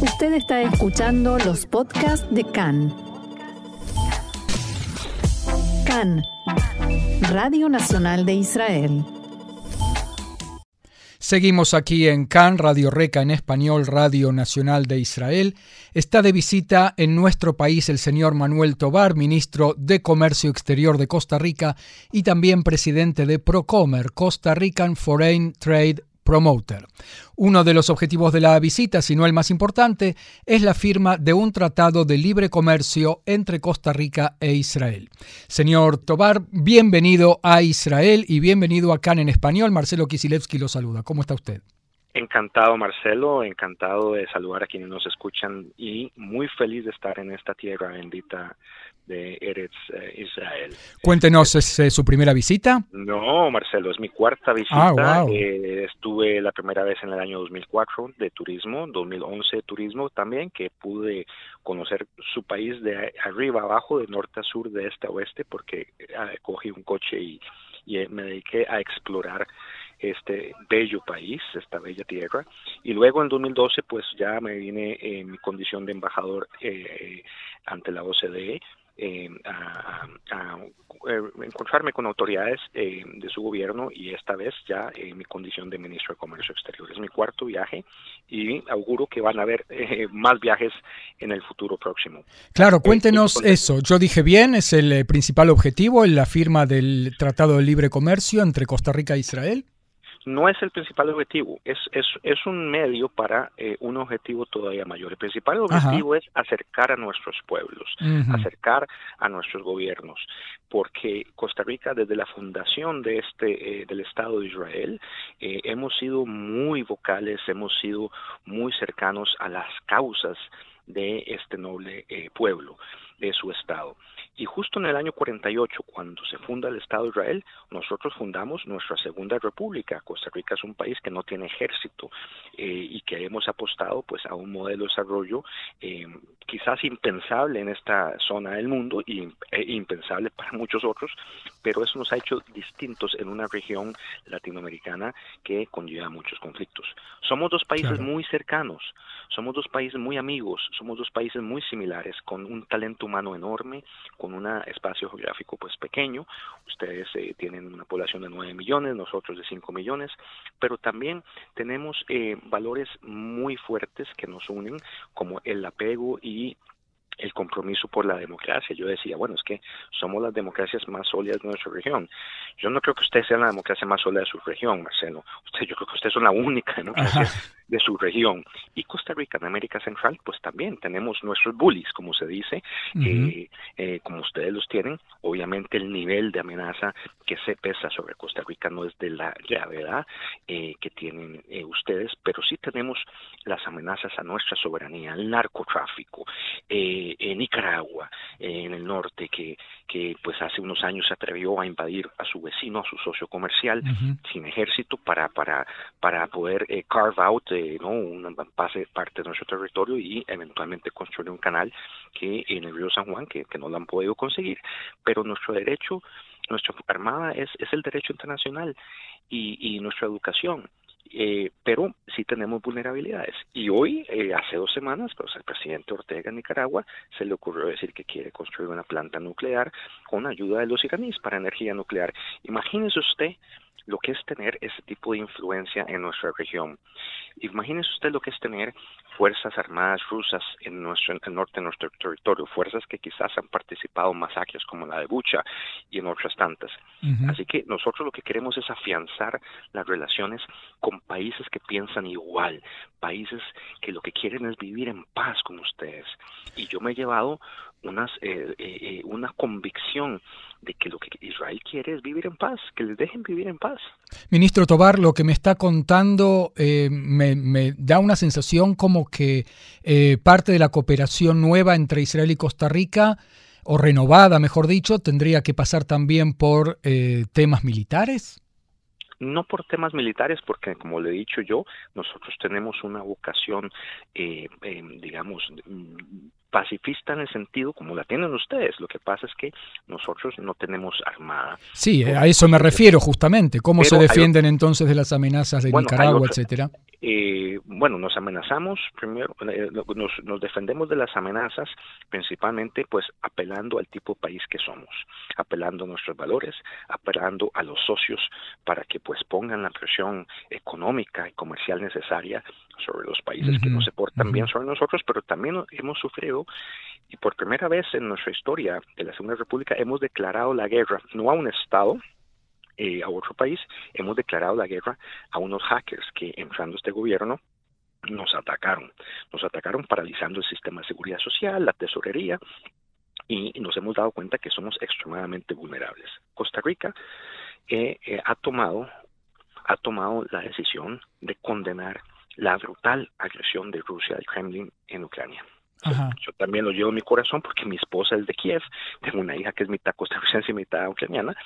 Usted está escuchando los podcasts de CAN. CAN, Radio Nacional de Israel. Seguimos aquí en CAN, Radio Reca en español, Radio Nacional de Israel. Está de visita en nuestro país el señor Manuel Tobar, ministro de Comercio Exterior de Costa Rica y también presidente de Procomer, Costa Rican Foreign Trade Promoter. Uno de los objetivos de la visita, si no el más importante, es la firma de un tratado de libre comercio entre Costa Rica e Israel. Señor Tobar, bienvenido a Israel y bienvenido a en español. Marcelo Kisilevsky lo saluda. ¿Cómo está usted? Encantado, Marcelo, encantado de saludar a quienes nos escuchan y muy feliz de estar en esta tierra bendita de Eretz eh, Israel. Cuéntenos, ¿es su primera visita? No, Marcelo, es mi cuarta visita. Ah, eh, estuve la primera vez en el año 2004 de turismo, 2011 de turismo también, que pude conocer su país de arriba abajo, de norte a sur, de este a oeste, porque eh, cogí un coche y, y me dediqué a explorar este bello país, esta bella tierra. Y luego en 2012 pues ya me vine en mi condición de embajador eh, ante la OCDE eh, a, eh, encontrarme con autoridades eh, de su gobierno y esta vez ya en mi condición de ministro de Comercio Exterior. Es mi cuarto viaje y auguro que van a haber más viajes en el futuro próximo. Claro, cuéntenos eso. Yo dije bien, es el principal objetivo en la firma del Tratado de Libre Comercio entre Costa Rica e Israel no es el principal objetivo, es, es, es un medio para eh, un objetivo todavía mayor. El principal objetivo es acercar a nuestros pueblos, acercar a nuestros gobiernos, porque Costa Rica desde la fundación de este eh, del Estado de Israel eh, hemos sido muy vocales, hemos sido muy cercanos a las causas de este noble pueblo, de su Estado. Y justo en el año 48, cuando se funda el Estado de Israel, nosotros fundamos nuestra segunda república. Costa Rica es un país que no tiene ejército eh, y que hemos apostado pues a un modelo de desarrollo eh, quizás impensable en esta zona del mundo e impensable para muchos otros, pero eso nos ha hecho distintos en una región latinoamericana que conlleva muchos conflictos. Somos dos países muy cercanos, somos dos países muy amigos, somos dos países muy similares, con un talento humano enorme, con un espacio geográfico pues pequeño. Ustedes eh, tienen una población de 9 millones, nosotros de 5 millones, pero también tenemos eh, valores muy fuertes que nos unen, como el apego y el compromiso por la democracia. Yo decía, bueno, es que somos las democracias más sólidas de nuestra región. Yo no creo que usted sea la democracia más sólida de su región, Marcelo. Usted, yo creo que ustedes son la única democracia de su región. Y Costa Rica, en América Central, pues también tenemos nuestros bullies, como se dice, eh, como ustedes los tienen. Obviamente el nivel de amenaza que se pesa sobre Costa Rica no es de la gravedad eh, que tienen eh, ustedes, pero sí tenemos las amenazas a nuestra soberanía, el narcotráfico, en Nicaragua, en el norte, que, que pues hace unos años se atrevió a invadir a su vecino, a su socio comercial, sin ejército, para, para, para poder carve out ¿no? una pase parte de nuestro territorio y eventualmente construir un canal que en el río San Juan, que, que no lo han podido conseguir, pero nuestro derecho, nuestra armada es, es el derecho internacional y, y nuestra educación. Eh, pero sí tenemos vulnerabilidades. Y hoy, eh, hace dos semanas, pues al presidente Ortega en Nicaragua se le ocurrió decir que quiere construir una planta nuclear con ayuda de los iraníes para energía nuclear. Imagínese usted lo que es tener ese tipo de influencia en nuestra región. Imagínese usted lo que es tener fuerzas armadas rusas en nuestro en el norte de nuestro territorio, fuerzas que quizás han participado en masacres como la de Bucha y en otras tantas. Así que nosotros lo que queremos es afianzar las relaciones con países que piensan igual, países que lo que quieren es vivir en paz con ustedes. Y yo me he llevado unas, eh, eh, eh, una convicción de que lo que Israel quiere es vivir en paz, que les dejen vivir en paz. Ministro Tobar, lo que me está contando me, me, da una sensación como que parte de la cooperación nueva entre Israel y Costa Rica, o renovada, mejor dicho, tendría que pasar también por temas militares no por temas militares, porque como le he dicho yo, nosotros tenemos una vocación, eh, digamos, pacifista en el sentido como la tienen ustedes. Lo que pasa es que nosotros no tenemos armada. Sí, a eso me refiero justamente. ¿Cómo se defienden entonces de las amenazas de Nicaragua, etcétera? Eh, bueno, nos amenazamos primero, eh, nos, nos, defendemos de las amenazas principalmente pues apelando al tipo de país que somos, apelando a nuestros valores, apelando a los socios para que pues pongan la presión económica y comercial necesaria sobre los países que no se portan bien sobre nosotros, pero también hemos sufrido y por primera vez en nuestra historia de la Segunda República hemos declarado la guerra no a un Estado, eh, a otro país, hemos declarado la guerra a unos hackers que entrando este gobierno nos atacaron. Nos atacaron paralizando el sistema de seguridad social, la tesorería, y nos hemos dado cuenta que somos extremadamente vulnerables. Costa Rica eh, eh, ha tomado ha tomado la decisión de condenar la brutal agresión de Rusia al Kremlin en Ucrania. Yo también lo llevo en mi corazón porque mi esposa es de Kiev, tengo una hija que es mitad costarricense y mitad ucraniana,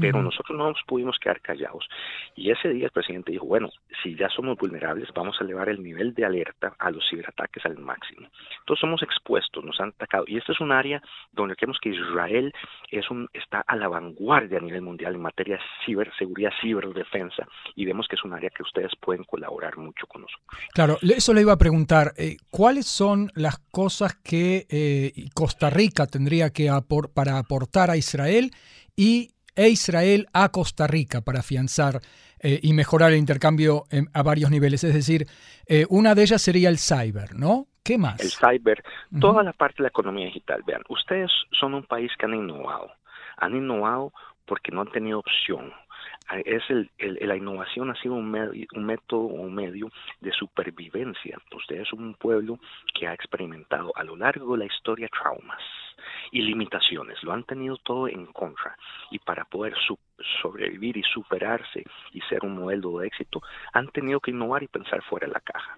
pero nosotros no nos pudimos quedar callados. Y ese día el presidente dijo, bueno, si ya somos vulnerables, vamos a elevar el nivel de alerta a los ciberataques al máximo. Entonces somos expuestos, nos han atacado. Y este es un área donde creemos que Israel es un, está a la vanguardia a nivel mundial en materia de ciberseguridad, ciberdefensa, y vemos que es un área que ustedes pueden colaborar mucho con nosotros. Claro, eso le iba a preguntar, eh, ¿cuáles son las cosas que eh, Costa Rica tendría que apor para aportar a Israel y e Israel a Costa Rica para afianzar eh, y mejorar el intercambio a varios niveles. Es decir, eh, una de ellas sería el cyber, ¿no? ¿Qué más? El cyber, toda la parte de la economía digital. Vean, ustedes son un país que han innovado. Han innovado porque no han tenido opción es el, la innovación ha sido un, medio, un método, un medio de supervivencia. Ustedes son un pueblo que ha experimentado a lo largo de la historia traumas y limitaciones, lo han tenido todo en contra y para poder sobrevivir y superarse y ser un modelo de éxito, han tenido que innovar y pensar fuera de la caja.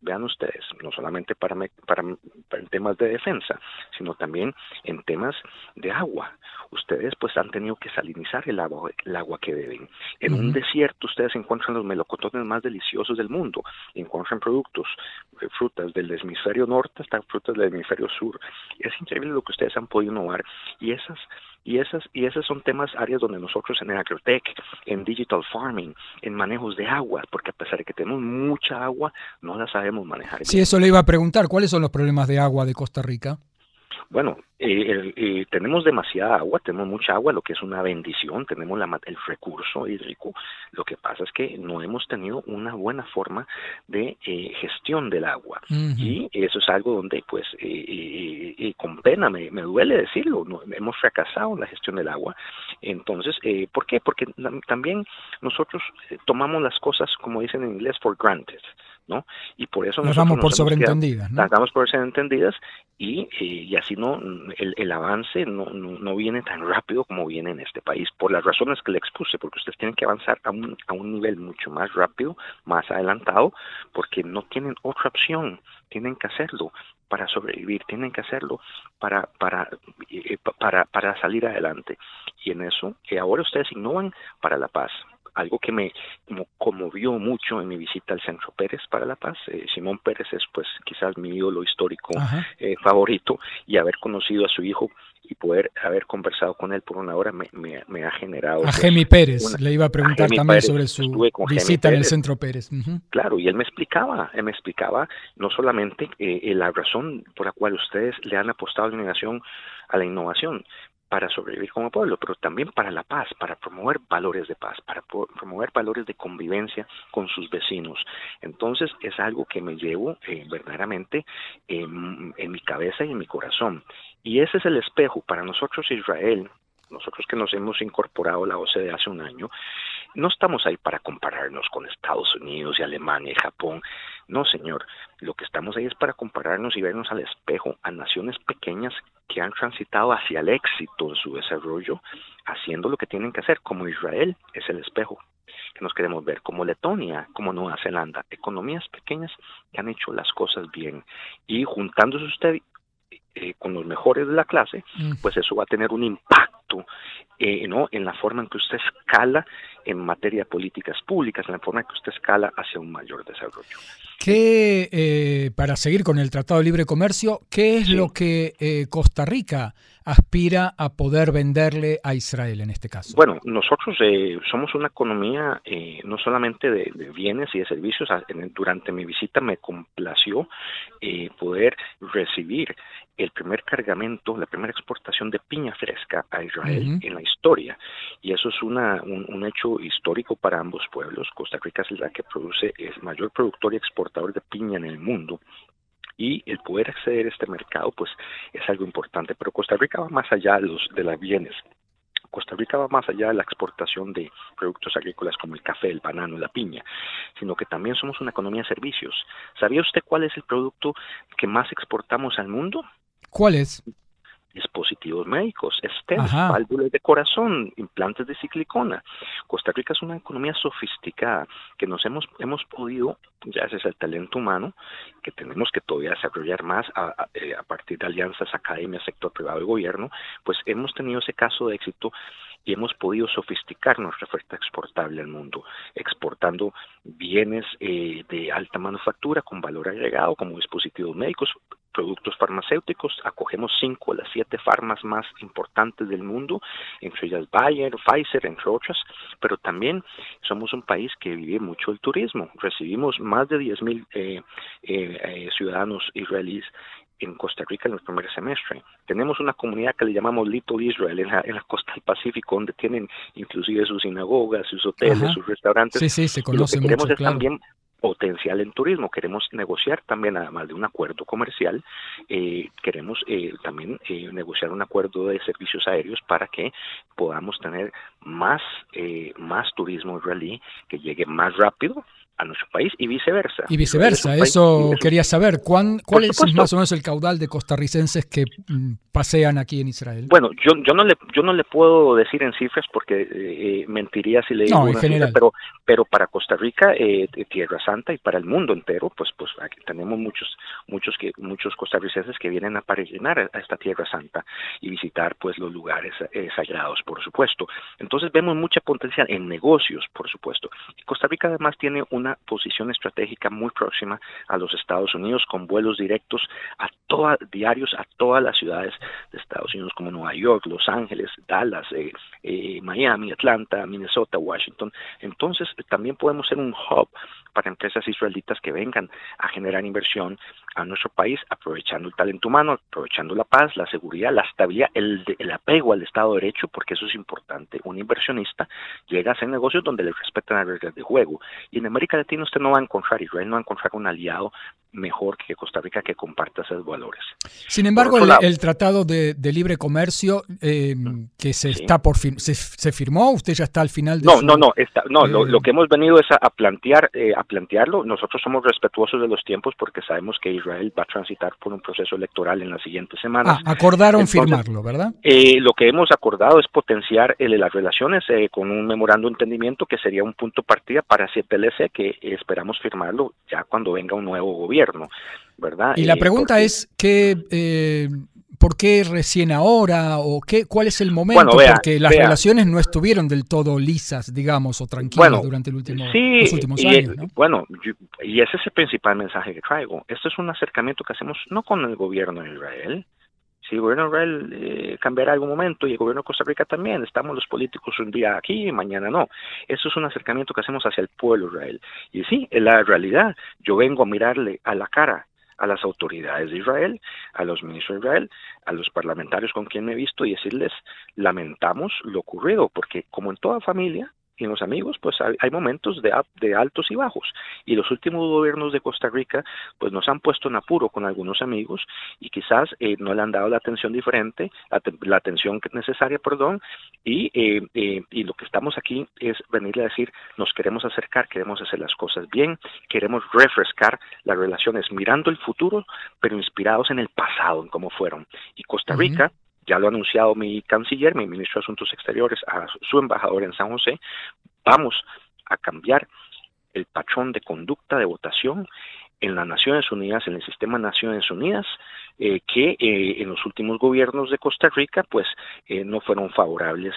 Vean ustedes, no solamente para, para, en temas de defensa, sino también en temas de agua. Ustedes pues han tenido que salinizar el agua, el agua que beben. En un desierto ustedes encuentran los melocotones más deliciosos del mundo, encuentran productos, eh, frutas del hemisferio norte hasta frutas del hemisferio sur. Es increíble lo que ustedes han podido innovar y esas y esas, y esas son temas, áreas donde nosotros en agrotech, en digital farming, en manejos de agua, porque a pesar de que tenemos mucha agua, no la sabemos manejar. Sí, eso le iba a preguntar, ¿cuáles son los problemas de agua de Costa Rica? Bueno, eh, eh, tenemos demasiada agua, tenemos mucha agua, lo que es una bendición, tenemos la, el recurso hídrico. Lo que pasa es que no hemos tenido una buena forma de eh, gestión del agua. Y eso es algo donde, pues, con pena me, me, duele decirlo, no, hemos fracasado en la gestión del agua. Entonces, ¿por qué? Porque también nosotros tomamos las cosas, como dicen en inglés, for granted. ¿No? Y por eso nos damos por sobreentendidas, ¿no? damos por sobreentendidas y, y así no el, el avance no, no, viene tan rápido como viene en este país, por las razones que le expuse, porque ustedes tienen que avanzar a un, a un nivel mucho más rápido, más adelantado, porque no tienen otra opción, tienen que hacerlo para sobrevivir, tienen que hacerlo para, para, eh, para, para salir adelante. Y en eso, que ahora ustedes innovan para la paz, algo que me como conmovió mucho en mi visita al Centro Pérez para la Paz. Eh, Simón Pérez es pues quizás mi ídolo histórico eh, favorito y haber conocido a su hijo y poder haber conversado con él por una hora me, me, ha generado... A pues, Gemi Pérez, le iba a preguntar también sobre su visita en el Centro Pérez. Claro, y él me explicaba, él me explicaba no solamente eh, la razón por la cual ustedes le han apostado a la innovación, a la innovación, para sobrevivir como pueblo, pero también para la paz, para promover valores de paz, para promover valores de convivencia con sus vecinos. Entonces es algo que me llevo eh, verdaderamente en, mi cabeza y en mi corazón. Y ese es el espejo para nosotros Israel, nosotros que nos hemos incorporado a la OCDE hace un año, no estamos ahí para compararnos con Estados Unidos y Alemania y Japón. No, señor. Lo que estamos ahí es para compararnos y vernos al espejo a naciones pequeñas que han transitado hacia el éxito en su desarrollo, haciendo lo que tienen que hacer, como Israel es el espejo que nos queremos ver, como Letonia, como Nueva Zelanda, economías pequeñas que han hecho las cosas bien y juntándose usted eh, con los mejores de la clase, mm. pues eso va a tener un impacto impacto eh, ¿no? en la forma en que usted escala en materia de políticas públicas, en la forma en que usted escala hacia un mayor desarrollo. ¿Qué, eh, para seguir con el Tratado de Libre Comercio, qué es lo que eh, Costa Rica aspira a poder venderle a Israel en este caso? Bueno, nosotros eh, somos una economía no solamente de, bienes y de servicios. Durante mi visita me complació poder recibir el primer cargamento, la primera exportación de piña fresca a Israel en la historia. Y eso es una, un, hecho histórico para ambos pueblos. Costa Rica es la que produce, es mayor productor y exportador de piña en el mundo y el poder acceder a este mercado pues es algo importante pero Costa Rica va más allá de los de las bienes Costa Rica va más allá de la exportación de productos agrícolas como el café, el banano, la piña, sino que también somos una economía de servicios. ¿Sabía usted cuál es el producto que más exportamos al mundo? ¿Cuál es? Dispositivos médicos, stents, válvulas de corazón, implantes de ciclicona. Costa Rica es una economía sofisticada que nos hemos, hemos podido, gracias al talento humano, que tenemos que todavía desarrollar más a, eh, a partir de alianzas, academias, sector privado y gobierno, pues hemos tenido ese caso de éxito y hemos podido sofisticar nuestra oferta exportable al mundo, exportando bienes eh, de alta manufactura con valor agregado como dispositivos médicos, productos farmacéuticos, acogemos cinco de las siete farmas más importantes del mundo, entre ellas Bayer, Pfizer, entre otras, pero también somos un país que vive mucho el turismo. Recibimos más de 10.000 mil eh, eh, ciudadanos israelíes en Costa Rica en el primer semestre. Tenemos una comunidad que le llamamos Little Israel en la, costa del Pacífico, donde tienen inclusive sus sinagogas, sus hoteles, sus restaurantes. Sí, sí, se conoce lo que queremos es también potencial en turismo. Queremos negociar también, además de un acuerdo comercial, eh, queremos eh, también eh, negociar un acuerdo de servicios aéreos para que podamos tener más, más turismo israelí que llegue más rápido a nuestro país y viceversa. Y viceversa, eso quería saber. ¿Cuán, ¿Cuál es más o menos el caudal de costarricenses que mm, pasean aquí en Israel? Bueno, yo, yo, no, le, yo no le puedo decir en cifras porque eh, mentiría si le digo no, en general. pero, pero para Costa Rica, eh, Tierra Santa y para el mundo entero, pues, pues aquí tenemos muchos, muchos, que, muchos costarricenses que vienen a peregrinar a esta Tierra Santa y visitar pues los lugares eh, sagrados, por supuesto. Entonces vemos mucha potencial en negocios, por supuesto. Costa Rica además tiene una posición estratégica muy próxima a los Estados Unidos con vuelos directos a todas diarios a todas las ciudades de Estados Unidos como Nueva York, Los Ángeles, Dallas, eh, eh, Miami, Atlanta, Minnesota, Washington. Entonces también podemos ser un hub para empresas israelitas que vengan a generar inversión a nuestro país, aprovechando el talento humano, aprovechando la paz, la seguridad, la estabilidad, el, el apego al Estado de Derecho, porque eso es importante. Un inversionista llega a hacer negocios donde le respetan las reglas de juego. Y en América Latina usted no va a encontrar, Israel no va a encontrar un aliado mejor que Costa Rica que comparta esos valores. Sin embargo, el, Tratado de, Libre Comercio eh, que se está por fin, se, firmó, usted ya está al final de No, no, no, está, no, lo, eh, que hemos venido es a, plantear, eh, a plantearlo. Nosotros somos respetuosos de los tiempos porque sabemos que Israel va a transitar por un proceso electoral en las siguientes semanas. Ah, acordaron firmarlo, ¿verdad? lo que hemos acordado es potenciar las relaciones con un memorando de entendimiento que sería un punto partida para CPLC que esperamos firmarlo ya cuando venga un nuevo gobierno, ¿verdad? Y la eh, pregunta es que eh, ¿por qué recién ahora o qué cuál es el momento? porque las relaciones no estuvieron del todo lisas, digamos, o tranquilas durante el último, los últimos años. Bueno, y ese es el principal mensaje que traigo. Esto es un acercamiento que hacemos no con el gobierno de Israel, si el gobierno de Israel eh, cambiará algún momento y el gobierno de Costa Rica también, estamos los políticos un día aquí y mañana no. Eso es un acercamiento que hacemos hacia el pueblo Israel. Y sí, en la realidad, yo vengo a mirarle a la cara a las autoridades de Israel, a los ministros de Israel, a los parlamentarios con quien me he visto y decirles, lamentamos lo ocurrido, porque como en toda familia, y en los amigos, pues hay, momentos de, de, altos y bajos. Y los últimos gobiernos de Costa Rica, pues nos han puesto en apuro con algunos amigos y quizás eh, no le han dado la atención diferente, la, atención necesaria, perdón, y, eh, eh, y lo que estamos aquí es venirle a decir, nos queremos acercar, queremos hacer las cosas bien, queremos refrescar las relaciones mirando el futuro, pero inspirados en el pasado, en cómo fueron. Y Costa Rica, ya lo ha anunciado mi canciller, mi ministro de Asuntos Exteriores, a su embajador en San José, vamos a cambiar el patrón de conducta de votación en las Naciones Unidas, en el sistema de Naciones Unidas, eh, que eh, en los últimos gobiernos de Costa Rica pues no fueron favorables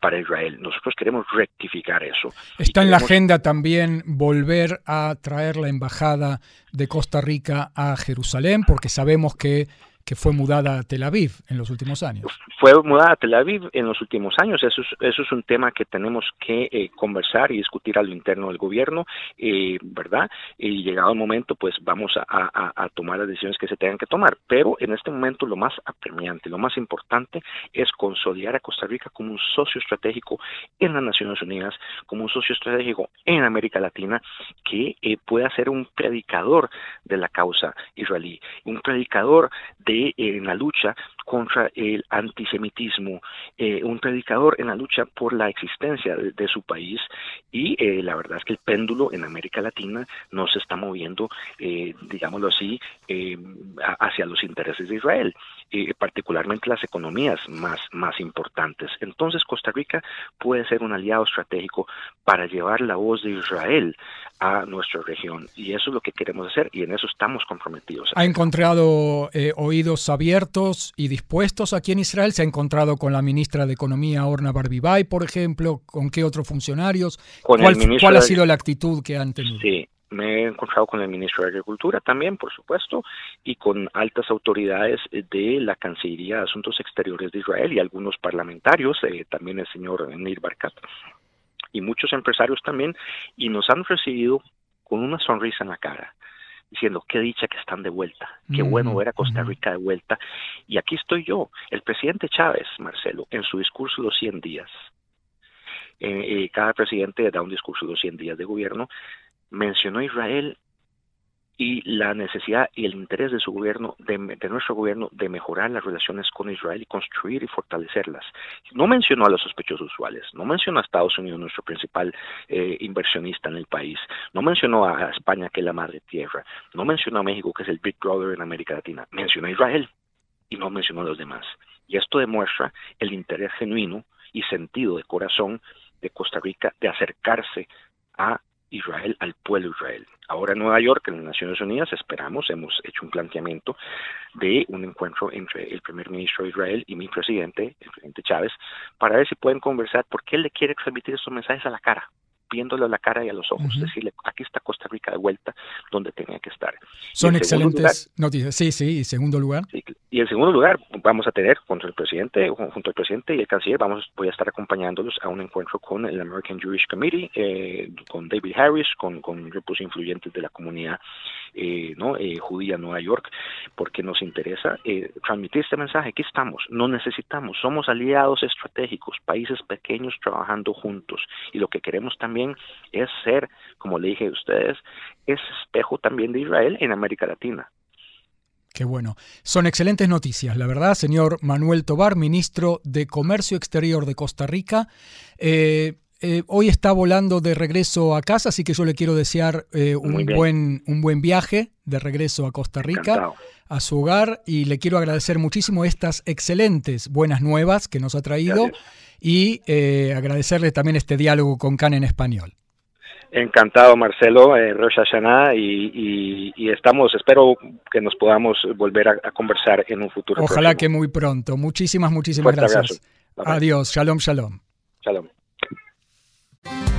para Israel. Nosotros queremos rectificar eso. Está en la agenda también volver a traer la embajada de Costa Rica a Jerusalén porque sabemos que que fue mudada a Tel Aviv en los últimos años. Fue mudada a Tel Aviv en los últimos años. Eso es, eso es un tema que tenemos que eh, conversar y discutir a lo interno del gobierno, eh, ¿verdad? Y llegado el momento, pues vamos a, tomar las decisiones que se tengan que tomar. Pero en este momento lo más apremiante, lo más importante es consolidar a Costa Rica como un socio estratégico en las Naciones Unidas, como un socio estratégico en América Latina, que eh, pueda ser un predicador de la causa israelí, un predicador de en la lucha contra el antisemitismo, eh, un predicador en la lucha por la existencia de, su país y eh, la verdad es que el péndulo en América Latina no se está moviendo, eh, digámoslo así, hacia los intereses de Israel, particularmente las economías más, más importantes. Entonces Costa Rica puede ser un aliado estratégico para llevar la voz de Israel a nuestra región y eso es lo que queremos hacer y en eso estamos comprometidos. ¿Ha encontrado oídos abiertos y dispuestos aquí en Israel? ¿Se ha encontrado con la ministra de Economía, Orna Barbibay, por ejemplo? ¿Con qué otros funcionarios? ¿Cuál, ha sido la actitud que han tenido? Sí, me he encontrado con el ministro de Agricultura también, por supuesto, y con altas autoridades de la Cancillería de Asuntos Exteriores de Israel y algunos parlamentarios, eh, también el señor Nir Barkat, y muchos empresarios también, y nos han recibido con una sonrisa en la cara diciendo qué dicha que están de vuelta, qué bueno ver a Costa Rica de vuelta. Y aquí estoy yo, el presidente Chávez, Marcelo, en su discurso de los 100 días. Eh, eh, cada presidente da un discurso de los 100 días de gobierno, mencionó a Israel y la necesidad y el interés de su gobierno, de, nuestro gobierno, de mejorar las relaciones con Israel y construir y fortalecerlas. No mencionó a los sospechosos usuales, no mencionó a Estados Unidos, nuestro principal eh, inversionista en el país, no mencionó a España, que es la madre tierra, no mencionó a México, que es el Big Brother en América Latina, mencionó a Israel y no mencionó a los demás. Y esto demuestra el interés genuino y sentido de corazón de Costa Rica de acercarse a Israel, al pueblo de Israel. Ahora en Nueva York, en las Naciones Unidas, esperamos, hemos hecho un planteamiento de un encuentro entre el primer ministro de Israel y mi presidente, el presidente Chávez, para ver si pueden conversar porque él le quiere transmitir estos mensajes a la cara viéndole a la cara y a los ojos, decirle, aquí está Costa Rica de vuelta donde tenía que estar. Son excelentes noticias. Sí, sí, y segundo lugar. y en segundo lugar, vamos a tener contra el presidente, junto al presidente y el canciller, vamos, voy a estar acompañándolos a un encuentro con el American Jewish Committee, eh, con David Harris, con, con grupos influyentes de la comunidad eh, ¿no? Eh, judía en Nueva York, porque nos interesa transmitir este mensaje. Aquí estamos, no necesitamos, somos aliados estratégicos, países pequeños trabajando juntos, y lo que queremos también es ser, como le dije a ustedes, es espejo también de Israel en América Latina. Qué bueno. Son excelentes noticias, la verdad, señor Manuel Tobar, ministro de Comercio Exterior de Costa Rica. Eh, eh, hoy está volando de regreso a casa, así que yo le quiero desear eh, un, buen, un buen viaje de regreso a Costa Rica, a su hogar, y le quiero agradecer muchísimo estas excelentes buenas nuevas que nos ha traído y eh, agradecerle también este diálogo con Can en español. Encantado, Marcelo, eh, Rosh Hashanah, y, estamos, espero que nos podamos volver a, conversar en un futuro. Ojalá que muy pronto. Muchísimas, muchísimas gracias. Adiós, shalom, shalom. Shalom. thank you